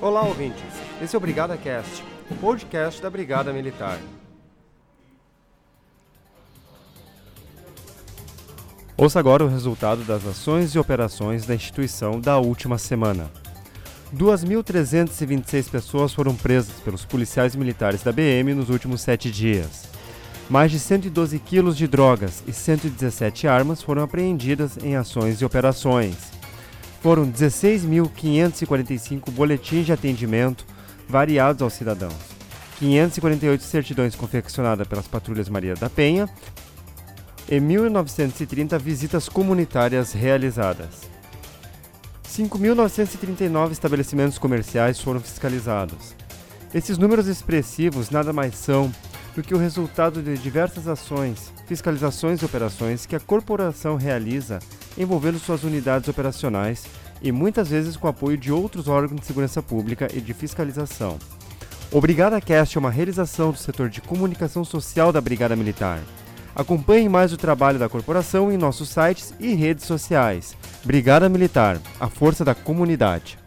Olá, ouvintes. Esse é o Brigada Cast, o podcast da Brigada Militar. Ouça agora o resultado das ações e operações da instituição da última semana. 2.326 pessoas foram presas pelos policiais militares da BM nos últimos sete dias. Mais de 112 quilos de drogas e 117 armas foram apreendidas em ações e operações. Foram 16.545 boletins de atendimento variados aos cidadãos, 548 certidões confeccionadas pelas patrulhas Maria da Penha e 1.930 visitas comunitárias realizadas. 5.939 estabelecimentos comerciais foram fiscalizados. Esses números expressivos nada mais são que o resultado de diversas ações, fiscalizações e operações que a corporação realiza envolvendo suas unidades operacionais e muitas vezes com apoio de outros órgãos de segurança pública e de fiscalização. O Brigada Cast é uma realização do setor de comunicação social da Brigada Militar. Acompanhe mais o trabalho da corporação em nossos sites e redes sociais. Brigada Militar, a força da comunidade.